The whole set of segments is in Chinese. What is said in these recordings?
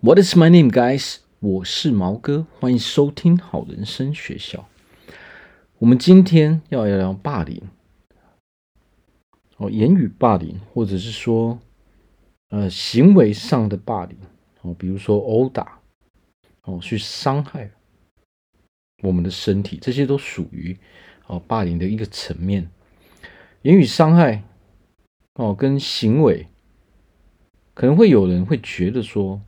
What is my name, guys？我是毛哥，欢迎收听好人生学校。我们今天要聊聊霸凌，哦，言语霸凌，或者是说，呃，行为上的霸凌，哦，比如说殴打，哦，去伤害我们的身体，这些都属于哦霸凌的一个层面。言语伤害，哦，跟行为，可能会有人会觉得说。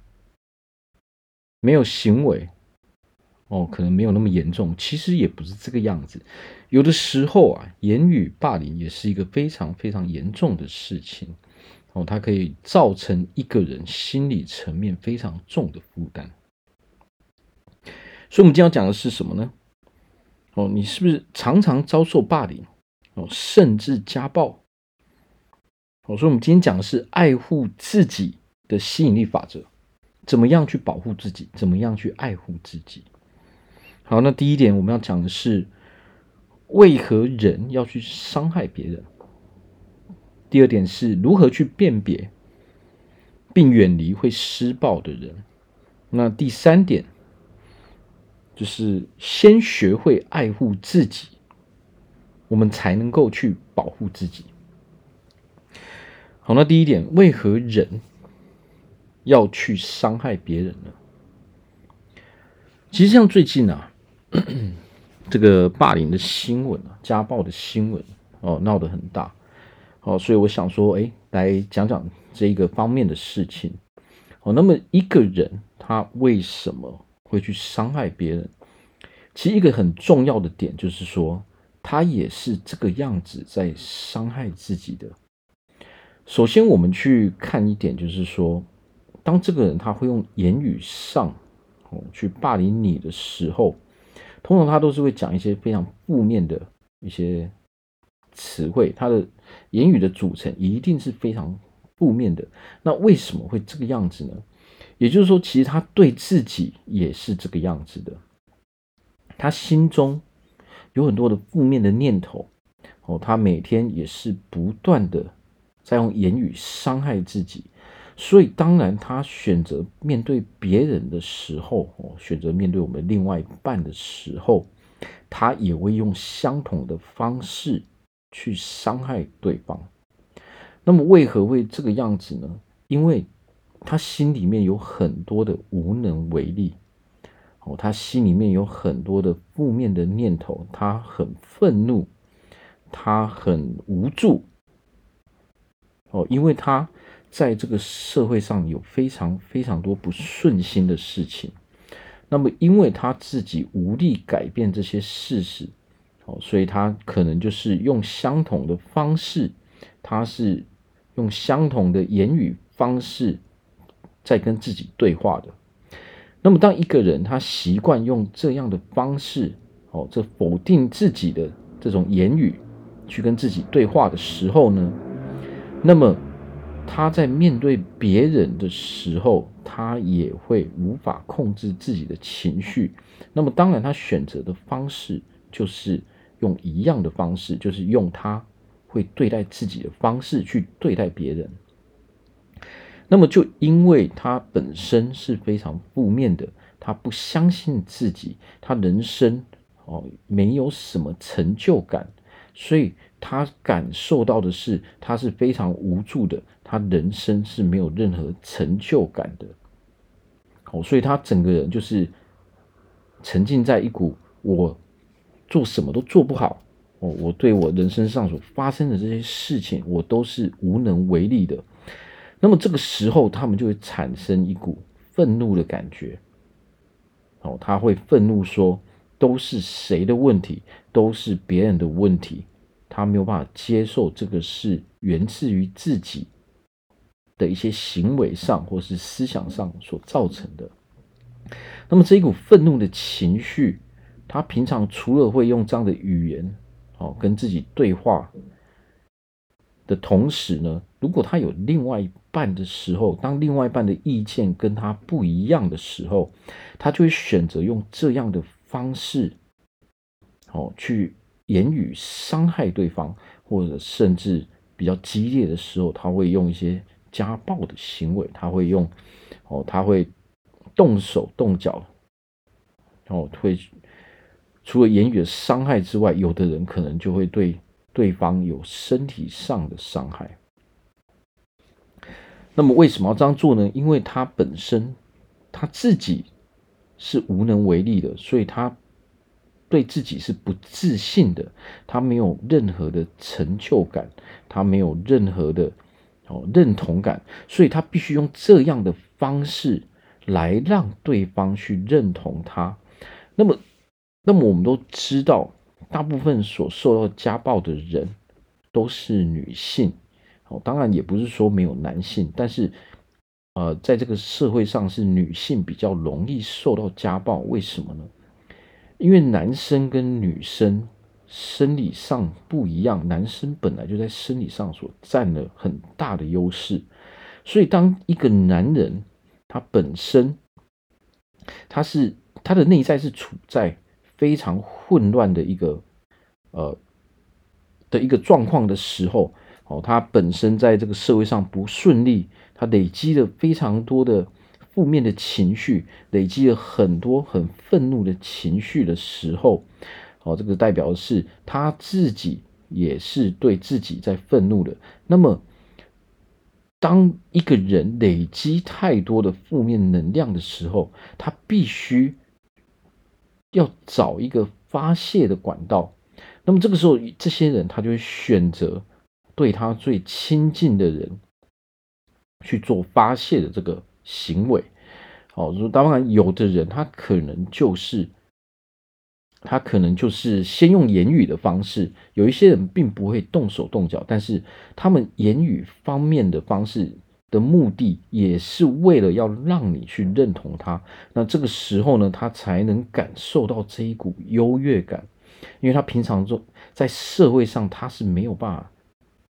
没有行为，哦，可能没有那么严重。其实也不是这个样子。有的时候啊，言语霸凌也是一个非常非常严重的事情。哦，它可以造成一个人心理层面非常重的负担。所以，我们今天要讲的是什么呢？哦，你是不是常常遭受霸凌？哦，甚至家暴？哦，所以我们今天讲的是爱护自己的吸引力法则。怎么样去保护自己？怎么样去爱护自己？好，那第一点我们要讲的是，为何人要去伤害别人？第二点是如何去辨别并远离会施暴的人？那第三点就是先学会爱护自己，我们才能够去保护自己。好，那第一点，为何人要去伤害别人呢？其实像最近啊，这个霸凌的新闻啊，家暴的新闻哦，闹得很大哦，所以我想说，哎，来讲讲这一个方面的事情哦。那么一个人他为什么会去伤害别人？其实一个很重要的点就是说，他也是这个样子在伤害自己的。首先，我们去看一点，就是说。当这个人他会用言语上哦去霸凌你的时候，通常他都是会讲一些非常负面的一些词汇，他的言语的组成一定是非常负面的。那为什么会这个样子呢？也就是说，其实他对自己也是这个样子的，他心中有很多的负面的念头哦，他每天也是不断的在用言语伤害自己。所以，当然，他选择面对别人的时候，哦，选择面对我们另外一半的时候，他也会用相同的方式去伤害对方。那么，为何会这个样子呢？因为他心里面有很多的无能为力，哦，他心里面有很多的负面的念头，他很愤怒，他很无助，哦，因为他。在这个社会上有非常非常多不顺心的事情，那么因为他自己无力改变这些事实，哦，所以他可能就是用相同的方式，他是用相同的言语方式在跟自己对话的。那么当一个人他习惯用这样的方式，哦，这否定自己的这种言语去跟自己对话的时候呢，那么。他在面对别人的时候，他也会无法控制自己的情绪。那么，当然，他选择的方式就是用一样的方式，就是用他会对待自己的方式去对待别人。那么，就因为他本身是非常负面的，他不相信自己，他人生哦没有什么成就感，所以他感受到的是他是非常无助的。他人生是没有任何成就感的，哦，所以他整个人就是沉浸在一股我做什么都做不好，哦，我对我人生上所发生的这些事情，我都是无能为力的。那么这个时候，他们就会产生一股愤怒的感觉，哦，他会愤怒说，都是谁的问题，都是别人的问题，他没有办法接受这个是源自于自己。的一些行为上或是思想上所造成的，那么这一股愤怒的情绪，他平常除了会用这样的语言哦跟自己对话的同时呢，如果他有另外一半的时候，当另外一半的意见跟他不一样的时候，他就会选择用这样的方式哦去言语伤害对方，或者甚至比较激烈的时候，他会用一些。家暴的行为，他会用哦，他会动手动脚，哦，会除了言语的伤害之外，有的人可能就会对对方有身体上的伤害。那么为什么要这样做呢？因为他本身他自己是无能为力的，所以他对自己是不自信的，他没有任何的成就感，他没有任何的哦认同感，所以他必须用这样的方式来让对方去认同他。那么，那么我们都知道，大部分所受到家暴的人都是女性。哦，当然也不是说没有男性，但是，呃，在这个社会上是女性比较容易受到家暴，为什么呢？因为男生跟女生生理上不一样，男生本来就在生理上所占了很大的优势，所以当一个男人他本身他是他的内在是处在非常混乱的一个呃的一个状况的时候。哦，他本身在这个社会上不顺利，他累积了非常多的负面的情绪，累积了很多很愤怒的情绪的时候，哦，这个代表的是他自己也是对自己在愤怒的。那么，当一个人累积太多的负面能量的时候，他必须要找一个发泄的管道。那么这个时候，这些人他就会选择。对他最亲近的人去做发泄的这个行为，哦，当然有的人他可能就是他可能就是先用言语的方式，有一些人并不会动手动脚，但是他们言语方面的方式的目的也是为了要让你去认同他，那这个时候呢，他才能感受到这一股优越感，因为他平常中在社会上他是没有办法。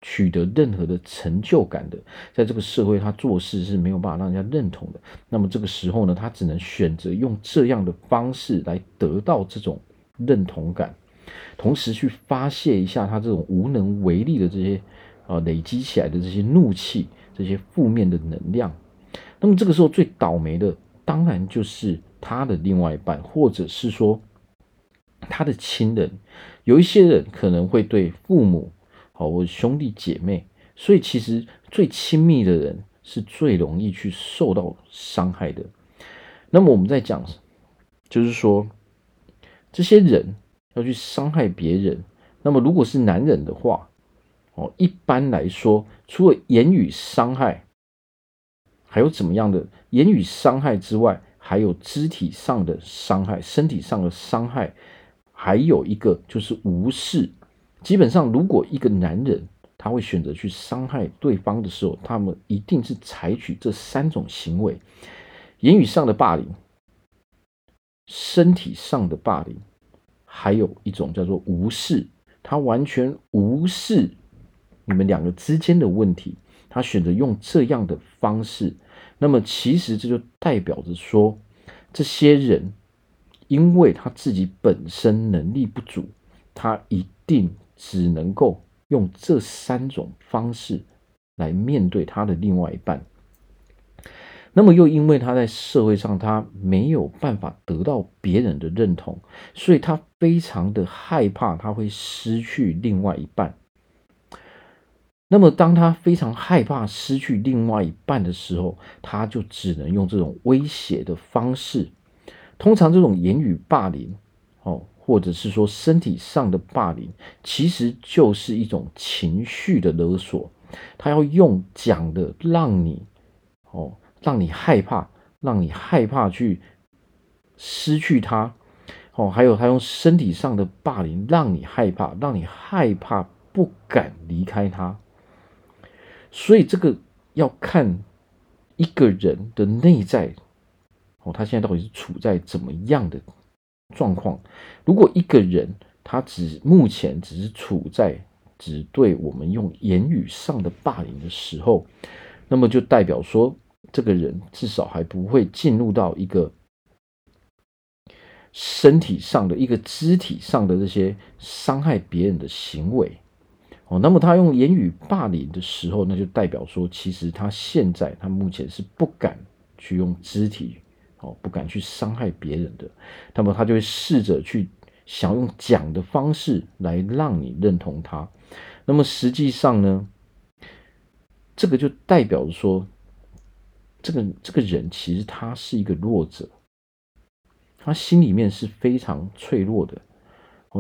取得任何的成就感的，在这个社会，他做事是没有办法让人家认同的。那么这个时候呢，他只能选择用这样的方式来得到这种认同感，同时去发泄一下他这种无能为力的这些啊累积起来的这些怒气、这些负面的能量。那么这个时候最倒霉的，当然就是他的另外一半，或者是说他的亲人。有一些人可能会对父母。好，我兄弟姐妹，所以其实最亲密的人是最容易去受到伤害的。那么我们在讲，就是说这些人要去伤害别人，那么如果是男人的话，哦，一般来说，除了言语伤害，还有怎么样的言语伤害之外，还有肢体上的伤害、身体上的伤害，还有一个就是无视。基本上，如果一个男人他会选择去伤害对方的时候，他们一定是采取这三种行为：言语上的霸凌、身体上的霸凌，还有一种叫做无视。他完全无视你们两个之间的问题，他选择用这样的方式。那么，其实这就代表着说，这些人因为他自己本身能力不足，他一定。只能够用这三种方式来面对他的另外一半，那么又因为他在社会上他没有办法得到别人的认同，所以他非常的害怕他会失去另外一半。那么当他非常害怕失去另外一半的时候，他就只能用这种威胁的方式，通常这种言语霸凌，哦。或者是说身体上的霸凌，其实就是一种情绪的勒索。他要用讲的让你哦，让你害怕，让你害怕去失去他哦。还有他用身体上的霸凌，让你害怕，让你害怕不敢离开他。所以这个要看一个人的内在哦，他现在到底是处在怎么样的状况，如果一个人他只目前只是处在只对我们用言语上的霸凌的时候，那么就代表说，这个人至少还不会进入到一个身体上的一个肢体上的这些伤害别人的行为哦。那么他用言语霸凌的时候，那就代表说，其实他现在他目前是不敢去用肢体哦，不敢去伤害别人的，那么他就会试着去想用讲的方式来让你认同他。那么实际上呢，这个就代表着说，这个这个人其实他是一个弱者，他心里面是非常脆弱的。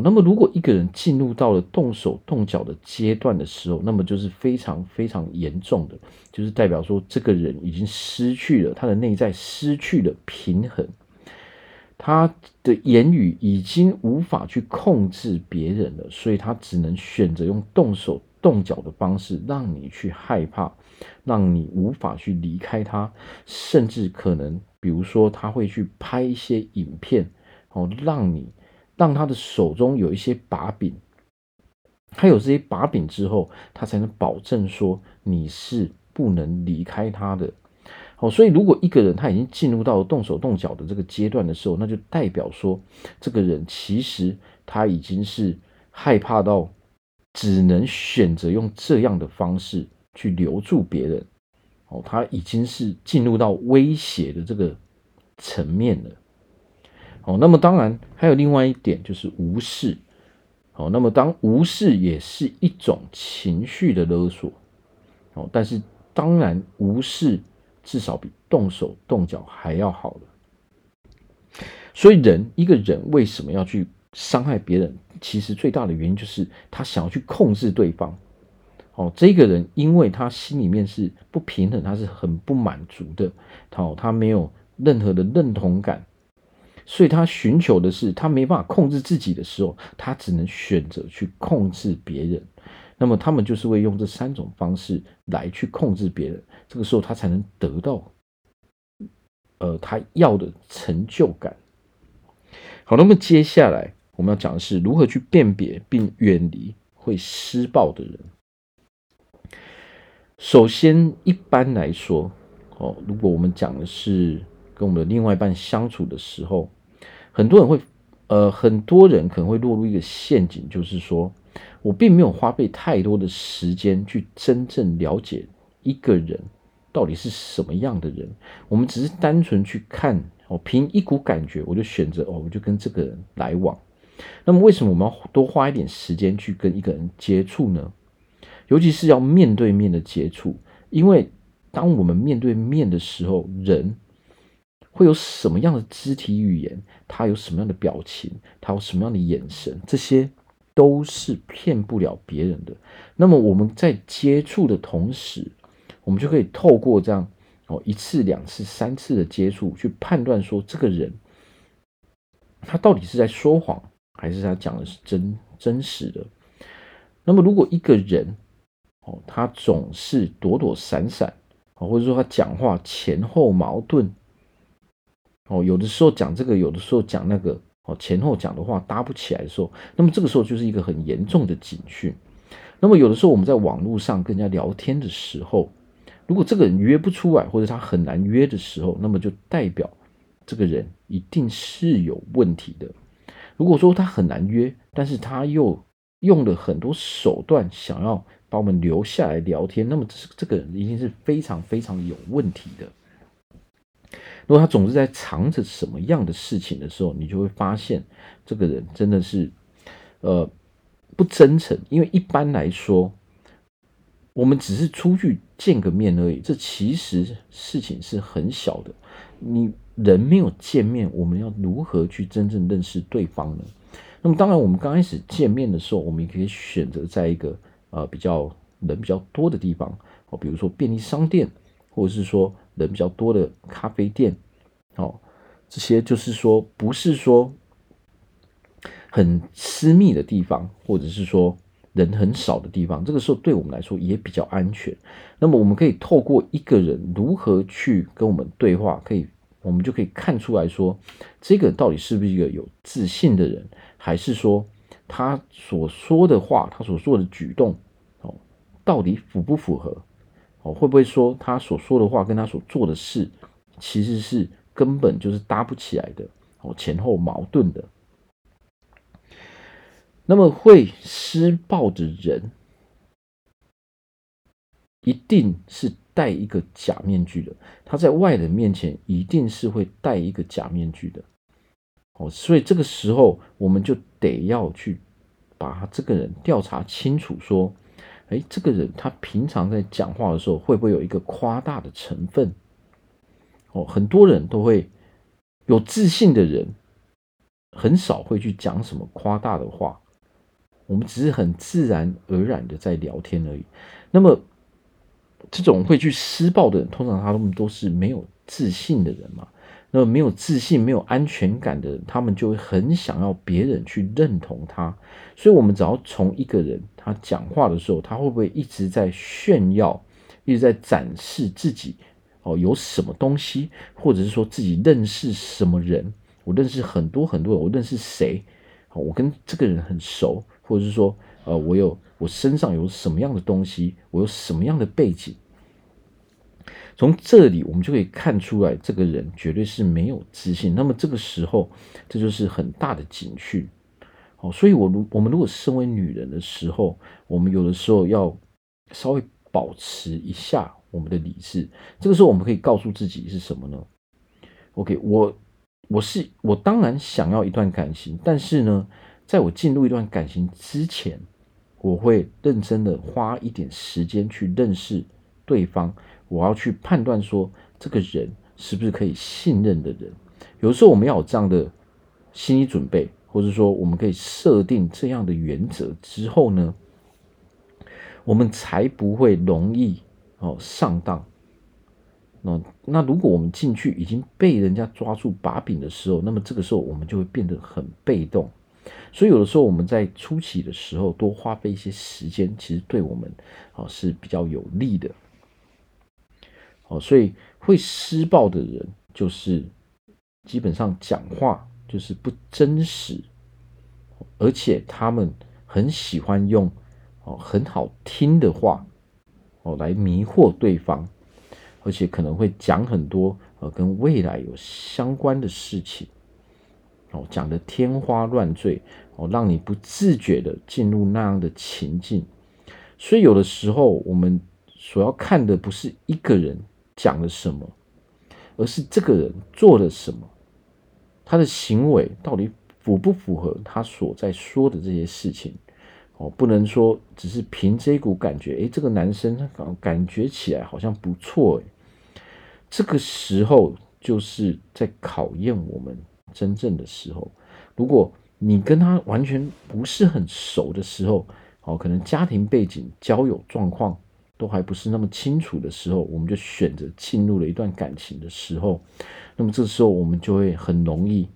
那么如果一个人进入到了动手动脚的阶段的时候，那么就是非常非常严重的，就是代表说这个人已经失去了他的内在，失去了平衡，他的言语已经无法去控制别人了，所以他只能选择用动手动脚的方式，让你去害怕，让你无法去离开他，甚至可能，比如说他会去拍一些影片，哦，让你。让他的手中有一些把柄，他有这些把柄之后，他才能保证说你是不能离开他的。好，所以如果一个人他已经进入到动手动脚的这个阶段的时候，那就代表说这个人其实他已经是害怕到只能选择用这样的方式去留住别人。哦，他已经是进入到威胁的这个层面了。哦，那么当然还有另外一点就是无视。哦，那么当无视也是一种情绪的勒索。哦，但是当然无视至少比动手动脚还要好了。所以人一个人为什么要去伤害别人？其实最大的原因就是他想要去控制对方。哦，这个人因为他心里面是不平衡，他是很不满足的。哦，他没有任何的认同感。所以他寻求的是，他没办法控制自己的时候，他只能选择去控制别人。那么他们就是会用这三种方式来去控制别人，这个时候他才能得到，呃，他要的成就感。好，那么接下来我们要讲的是如何去辨别并远离会施暴的人。首先，一般来说，哦，如果我们讲的是跟我们的另外一半相处的时候，很多人会，呃，很多人可能会落入一个陷阱，就是说我并没有花费太多的时间去真正了解一个人到底是什么样的人。我们只是单纯去看，哦，凭一股感觉，我就选择，哦，我就跟这个人来往。那么，为什么我们要多花一点时间去跟一个人接触呢？尤其是要面对面的接触，因为当我们面对面的时候，人。会有什么样的肢体语言？他有什么样的表情？他有什么样的眼神？这些都是骗不了别人的。那么我们在接触的同时，我们就可以透过这样哦一次、两次、三次的接触，去判断说这个人他到底是在说谎，还是他讲的是真真实的。那么如果一个人哦，他总是躲躲闪闪，或者说他讲话前后矛盾。哦，有的时候讲这个，有的时候讲那个，哦，前后讲的话搭不起来的时候，那么这个时候就是一个很严重的警讯。那么有的时候我们在网络上跟人家聊天的时候，如果这个人约不出来，或者他很难约的时候，那么就代表这个人一定是有问题的。如果说他很难约，但是他又用了很多手段想要把我们留下来聊天，那么这是这个人一定是非常非常有问题的。如果他总是在藏着什么样的事情的时候，你就会发现这个人真的是，呃，不真诚。因为一般来说，我们只是出去见个面而已，这其实事情是很小的。你人没有见面，我们要如何去真正认识对方呢？那么当然，我们刚开始见面的时候，我们也可以选择在一个呃比较人比较多的地方，哦，比如说便利商店，或者是说。人比较多的咖啡店，哦，这些就是说不是说很私密的地方，或者是说人很少的地方，这个时候对我们来说也比较安全。那么我们可以透过一个人如何去跟我们对话，可以我们就可以看出来说，这个到底是不是一个有自信的人，还是说他所说的话，他所做的举动，哦，到底符不符合？哦，会不会说他所说的话跟他所做的事，其实是根本就是搭不起来的，哦，前后矛盾的。那么会施暴的人，一定是戴一个假面具的，他在外人面前一定是会戴一个假面具的。哦，所以这个时候我们就得要去把这个人调查清楚，说，哎，这个人他平常在讲话的时候会不会有一个夸大的成分？哦，很多人都会有自信的人，很少会去讲什么夸大的话。我们只是很自然而然的在聊天而已。那么，这种会去施暴的人，通常他们都是没有自信的人嘛。那么没有自信、没有安全感的人，他们就会很想要别人去认同他。所以，我们只要从一个人他讲话的时候，他会不会一直在炫耀，一直在展示自己哦，有什么东西，或者是说自己认识什么人？我认识很多很多人，我认识谁？我跟这个人很熟。或者是说，呃，我有我身上有什么样的东西，我有什么样的背景，从这里我们就可以看出来，这个人绝对是没有自信。那么这个时候，这就是很大的警讯。哦，所以我如我们如果身为女人的时候，我们有的时候要稍微保持一下我们的理智。这个时候，我们可以告诉自己是什么呢？OK，我我是我当然想要一段感情，但是呢，在我进入一段感情之前，我会认真的花一点时间去认识对方。我要去判断说，这个人是不是可以信任的人。有时候我们要有这样的心理准备，或者说我们可以设定这样的原则之后呢，我们才不会容易哦上当。那那如果我们进去已经被人家抓住把柄的时候，那么这个时候我们就会变得很被动。所以有的时候我们在初期的时候多花费一些时间，其实对我们哦是比较有利的。哦，所以会施暴的人就是基本上讲话就是不真实，而且他们很喜欢用哦很好听的话哦来迷惑对方，而且可能会讲很多呃跟未来有相关的事情。哦，讲得天花乱坠哦，让你不自觉的进入那样的情境。所以有的时候，我们所要看的不是一个人讲了什么，而是这个人做了什么，他的行为到底符不符合他所在说的这些事情。哦，不能说只是凭这一股感觉，诶，这个男生感觉起来好像不错，诶，这个时候就是在考验我们。真正的时候，如果你跟他完全不是很熟的时候，哦，可能家庭背景、交友状况都还不是那么清楚的时候，我们就选择进入了一段感情的时候，那么这时候我们就会很容易，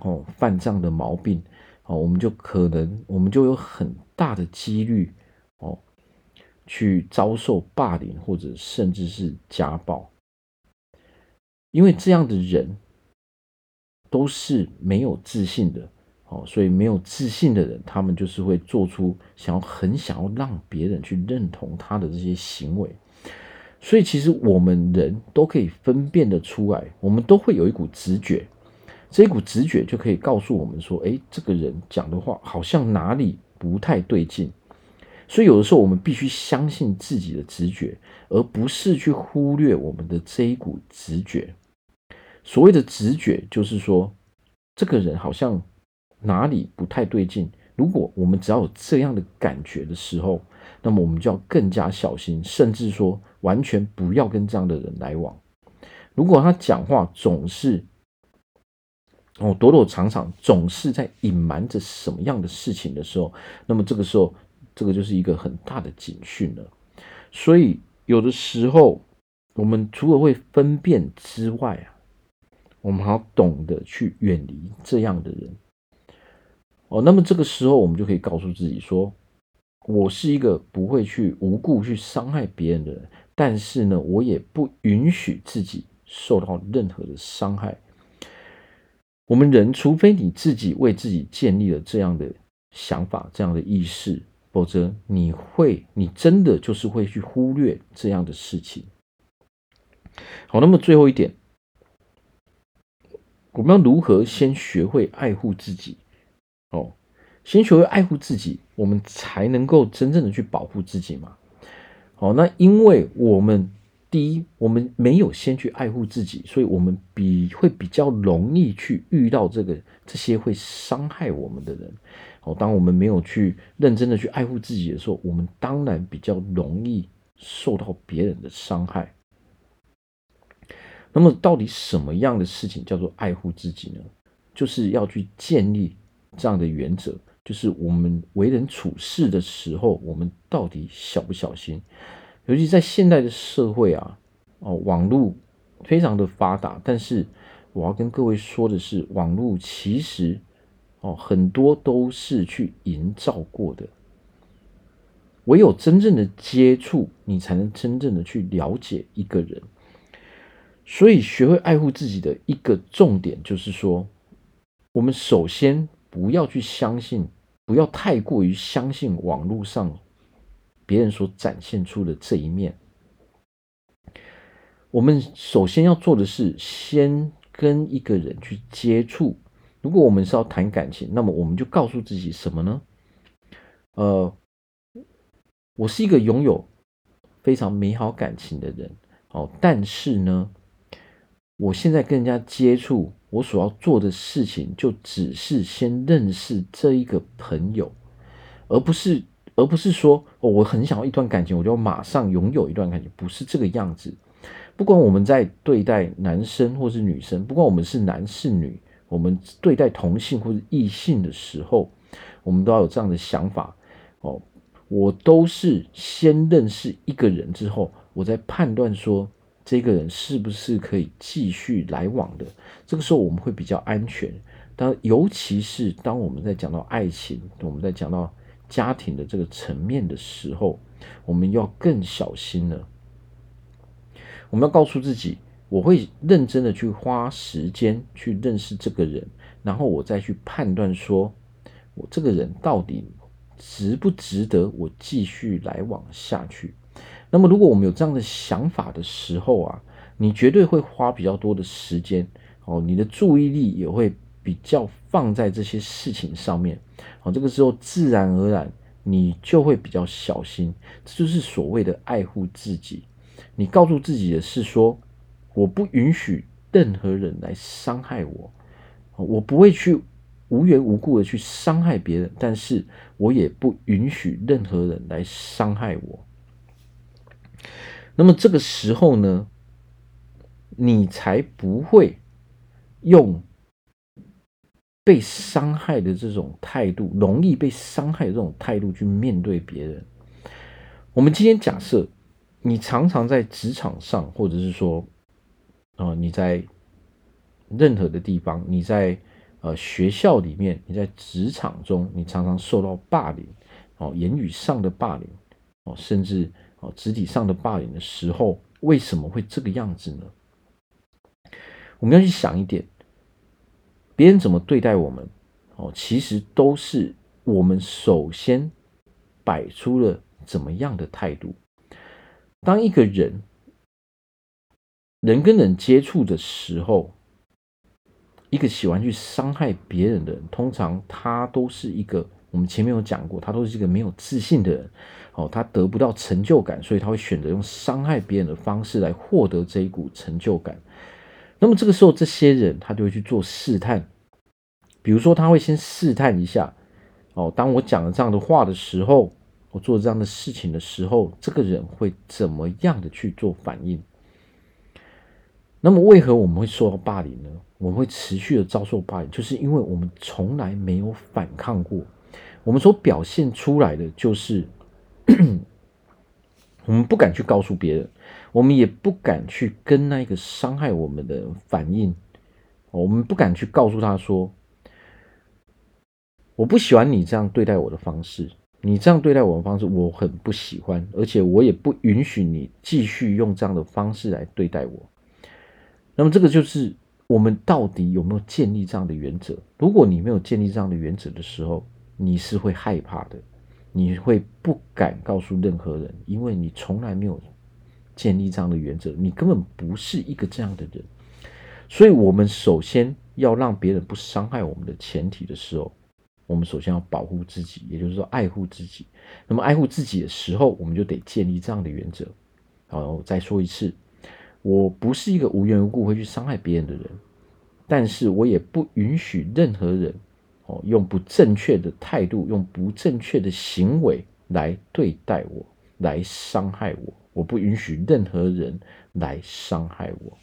哦，犯这样的毛病，哦，我们就可能，我们就有很大的几率，哦，去遭受霸凌或者甚至是家暴，因为这样的人。都是没有自信的，哦，所以没有自信的人，他们就是会做出想要很想要让别人去认同他的这些行为。所以其实我们人都可以分辨得出来，我们都会有一股直觉，这一股直觉就可以告诉我们说，诶，这个人讲的话好像哪里不太对劲。所以有的时候我们必须相信自己的直觉，而不是去忽略我们的这一股直觉。所谓的直觉，就是说，这个人好像哪里不太对劲。如果我们只要有这样的感觉的时候，那么我们就要更加小心，甚至说完全不要跟这样的人来往。如果他讲话总是哦躲躲藏藏，总是在隐瞒着什么样的事情的时候，那么这个时候，这个就是一个很大的警讯了。所以有的时候，我们除了会分辨之外啊。我们还要懂得去远离这样的人哦。那么这个时候，我们就可以告诉自己说：“我是一个不会去无故去伤害别人的人，但是呢，我也不允许自己受到任何的伤害。”我们人，除非你自己为自己建立了这样的想法、这样的意识，否则你会，你真的就是会去忽略这样的事情。好，那么最后一点。我们要如何先学会爱护自己？哦，先学会爱护自己，我们才能够真正的去保护自己嘛。好，那因为我们第一，我们没有先去爱护自己，所以我们比会比较容易去遇到这个这些会伤害我们的人。好，当我们没有去认真的去爱护自己的时候，我们当然比较容易受到别人的伤害。那么，到底什么样的事情叫做爱护自己呢？就是要去建立这样的原则。就是我们为人处事的时候，我们到底小不小心？尤其在现代的社会啊，哦，网络非常的发达，但是我要跟各位说的是，网络其实哦很多都是去营造过的。唯有真正的接触，你才能真正的去了解一个人。所以，学会爱护自己的一个重点，就是说，我们首先。不要去相信，不要太过于相信网络上别人所展现出的这一面。我们首先要做的是，先跟一个人去接触。如果我们是要谈感情，那么我们就告诉自己什么呢？呃，我是一个拥有非常美好感情的人，哦，但是呢，我现在跟人家接触。我所要做的事情，就只是先认识这一个朋友，而不是，而不是说，我很想要一段感情，我就马上拥有一段感情，不是这个样子。不管我们在对待男生或是女生，不管我们是男是女，我们对待同性或是异性的时候，我们都要有这样的想法。哦，我都是先认识一个人之后，我再判断说。这个人是不是可以继续来往的？这个时候我们会比较安全。当尤其是当我们在讲到爱情，我们在讲到家庭的这个层面的时候，我们要更小心了。我们要告诉自己，我会认真的去花时间去认识这个人，然后我再去判断说，我这个人到底值不值得我继续来往下去。那么，如果我们有这样的想法的时候啊，你绝对会花比较多的时间哦，你的注意力也会比较放在这些事情上面哦。这个时候，自然而然你就会比较小心，这就是所谓的爱护自己。你告诉自己的是说，我不允许任何人来伤害我，我不会去无缘无故的去伤害别人，但是我也不允许任何人来伤害我。那么这个时候呢，你才不会用被伤害的这种态度，容易被伤害的这种态度去面对别人。我们今天假设你常常在职场上，或者是说，啊，你在任何的地方，你在呃学校里面，你在职场中，你常常受到霸凌，哦，言语上的霸凌，哦，甚至。肢体上的霸凌的时候，为什么会这个样子呢？我们要去想一点，别人怎么对待我们，哦，其实都是我们首先摆出了怎么样的态度。当一个人人跟人接触的时候，一个喜欢去伤害别人的人，通常他都是一个。我们前面有讲过，他都是一个没有自信的人，哦，他得不到成就感，所以他会选择用伤害别人的方式来获得这一股成就感。那么这个时候，这些人他就会去做试探，比如说他会先试探一下，哦，当我讲了这样的话的时候，我做这样的事情的时候，这个人会怎么样的去做反应？那么为何我们会受到霸凌呢？我们会持续的遭受霸凌，就是因为我们从来没有反抗过。我们所表现出来的就是，我们不敢去告诉别人，我们也不敢去跟那个伤害我们的反应，我们不敢去告诉他说，我不喜欢你这样对待我的方式，你这样对待我的方式我很不喜欢，而且我也不允许你继续用这样的方式来对待我。那么这个就是我们到底有没有建立这样的原则？如果你没有建立这样的原则的时候，你是会害怕的，你会不敢告诉任何人，因为你从来没有建立这样的原则，你根本不是一个这样的人。所以，我们首先要让别人不伤害我们的前提的时候，我们首先要保护自己，也就是说爱护自己。那么爱护自己的时候，我们就得建立这样的原则。好，我再说一次，我不是一个无缘无故会去伤害别人的人，但是我也不允许任何人哦用不正确的态度、用不正确的行为来对待我，来伤害我。我不允许任何人来伤害我。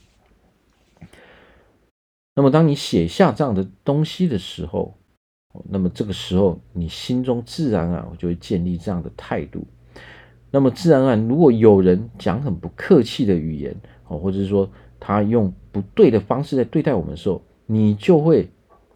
那么，当你写下这样的东西的时候，那么这个时候你心中自然而然就会建立这样的态度。那么自然而然，如果有人讲很不客气的语言，哦，或者是说他用不对的方式在对待我们的时候，你就会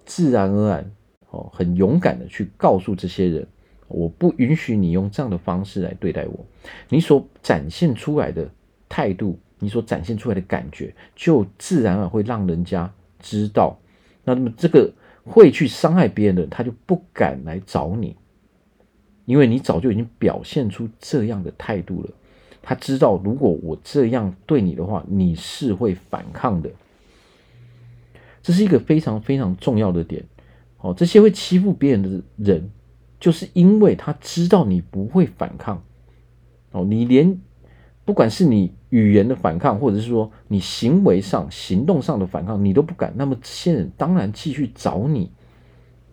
自然而然，哦，很勇敢的去告诉这些人，我不允许你用这样的方式来对待我。你所展现出来的态度，你所展现出来的感觉，就自然而然会让人家。知道，那么这个会去伤害别人的人，他就不敢来找你，因为你早就已经表现出这样的态度了。他知道，如果我这样对你的话，你是会反抗的。这是一个非常非常重要的点。哦，这些会欺负别人的人，就是因为他知道你不会反抗。哦，你连。不管是你语言的反抗，或者是说你行为上、行动上的反抗，你都不敢。那么这些人当然继续找你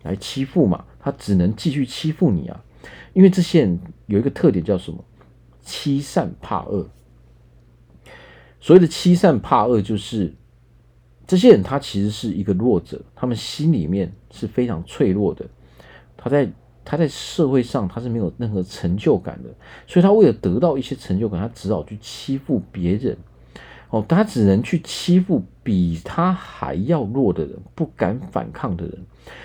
来欺负嘛，他只能继续欺负你啊。因为这些人有一个特点叫什么？欺善怕恶。所谓的欺善怕恶，就是这些人他其实是一个弱者，他们心里面是非常脆弱的，他在。他在社会上他是没有任何成就感的，所以他为了得到一些成就感，他只好去欺负别人。哦，他只能去欺负比他还要弱的人，不敢反抗的人。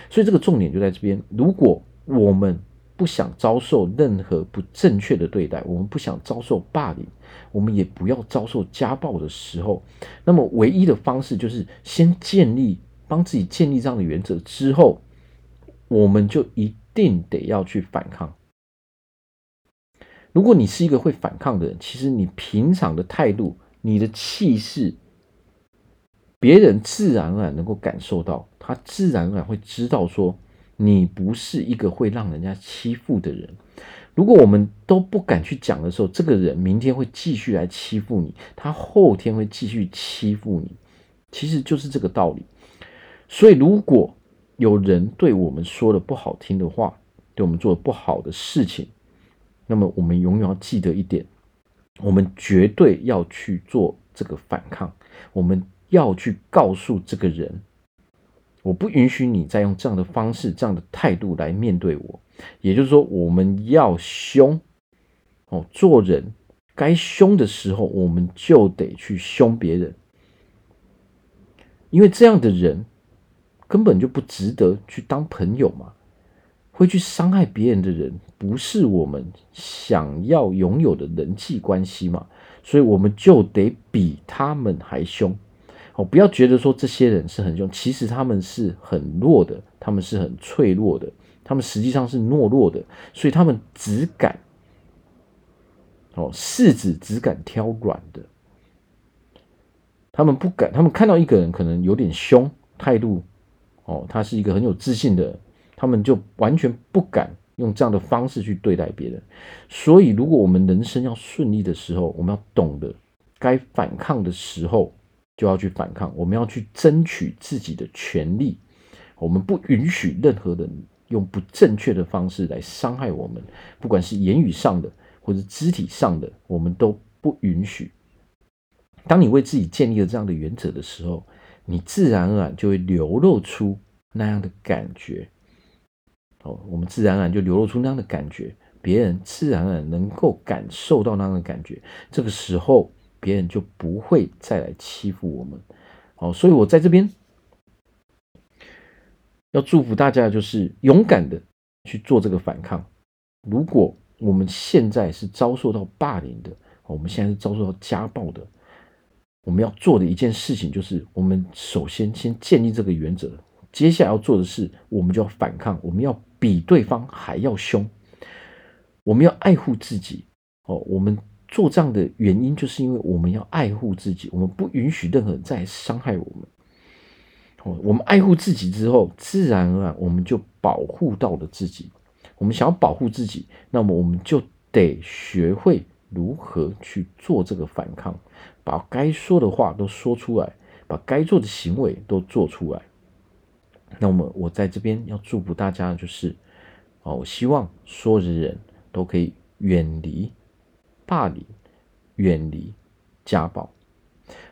所以这个重点就在这边。如果我们不想遭受任何不正确的对待，我们不想遭受霸凌，我们也不要遭受家暴的时候，那么唯一的方式就是先建立，帮自己建立这样的原则之后，我们就一。定得要去反抗。如果你是一个会反抗的人，其实你平常的态度、你的气势，别人自然而然能够感受到，他自然而然会知道说你不是一个会让人家欺负的人。如果我们都不敢去讲的时候，这个人明天会继续来欺负你，他后天会继续欺负你，其实就是这个道理。所以如果有人对我们说了不好听的话，对我们做了不好的事情，那么我们永远要记得一点：我们绝对要去做这个反抗，我们要去告诉这个人，我不允许你再用这样的方式、这样的态度来面对我。也就是说，我们要凶哦，做人该凶的时候，我们就得去凶别人，因为这样的人。根本就不值得去当朋友嘛！会去伤害别人的人，不是我们想要拥有的人际关系嘛？所以我们就得比他们还凶哦！不要觉得说这些人是很凶，其实他们是很弱的，他们是很脆弱的，他们实际上是懦弱的，所以他们只敢哦，柿子只敢挑软的，他们不敢，他们看到一个人可能有点凶，态度。哦，他是一个很有自信的，他们就完全不敢用这样的方式去对待别人。所以，如果我们人生要顺利的时候，我们要懂得该反抗的时候就要去反抗，我们要去争取自己的权利。我们不允许任何人用不正确的方式来伤害我们，不管是言语上的或者肢体上的，我们都不允许。当你为自己建立了这样的原则的时候，你自然而然就会流露出那样的感觉，哦，我们自然而然就流露出那样的感觉，别人自然而然能够感受到那样的感觉，这个时候别人就不会再来欺负我们，好，所以我在这边要祝福大家，就是勇敢的去做这个反抗。如果我们现在是遭受到霸凌的，我们现在是遭受到家暴的。我们要做的一件事情就是，我们首先先建立这个原则，接下来要做的是，我们就要反抗，我们要比对方还要凶，我们要爱护自己。哦，我们做这样的原因，就是因为我们要爱护自己，我们不允许任何人再伤害我们。我们爱护自己之后，自然而然我们就保护到了自己。我们想要保护自己，那么我们就得学会如何去做这个反抗，把该说的话都说出来，把该做的行为都做出来。那么我在这边要祝福大家，就是哦，我希望所有的人都可以远离霸凌，远离家暴。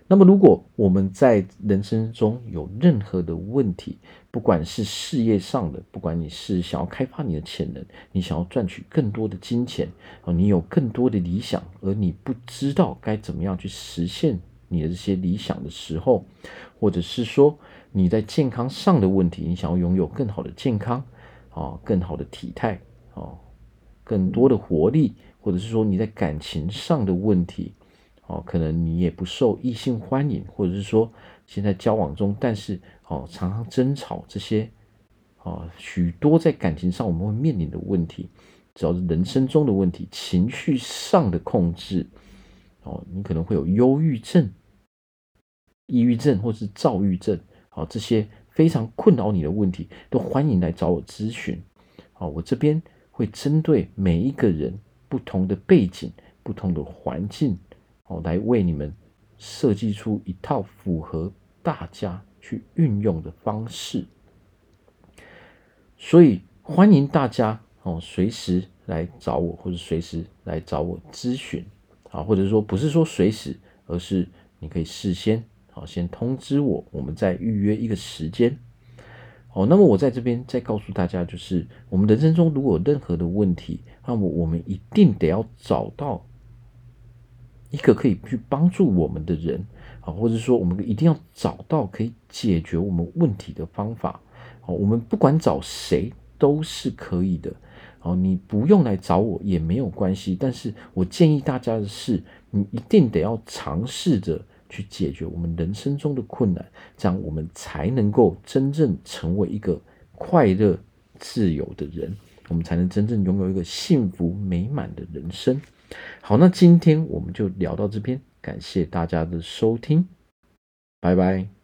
那么，如果我们在人生中有任何的问题，不管是事业上的，不管你是想要开发你的潜能，你想要赚取更多的金钱，哦，你有更多的理想，而你不知道该怎么样去实现你的这些理想的时候，或者是说你在健康上的问题，你想要拥有更好的健康，啊，更好的体态，啊，更多的活力，或者是说你在感情上的问题。哦，可能你也不受异性欢迎，或者是说现在交往中，但是哦常常争吵这些，哦许多在感情上我们会面临的问题，只要是人生中的问题，情绪上的控制，哦你可能会有忧郁症、抑郁症或是躁郁症，哦这些非常困扰你的问题，都欢迎来找我咨询。哦，我这边会针对每一个人不同的背景、不同的环境。哦，来为你们设计出一套符合大家去运用的方式，所以欢迎大家哦，随时来找我，或者随时来找我咨询啊，或者说不是说随时，而是你可以事先好先通知我，我们再预约一个时间。哦，那么我在这边再告诉大家，就是我们人生中如果有任何的问题，那么我们一定得要找到。一个可以去帮助我们的人啊，或者说我们一定要找到可以解决我们问题的方法。哦，我们不管找谁都是可以的。哦，你不用来找我也没有关系。但是我建议大家的是，你一定得要尝试着去解决我们人生中的困难，这样我们才能够真正成为一个快乐自由的人，我们才能真正拥有一个幸福美满的人生。好，那今天我们就聊到这边，感谢大家的收听，拜拜。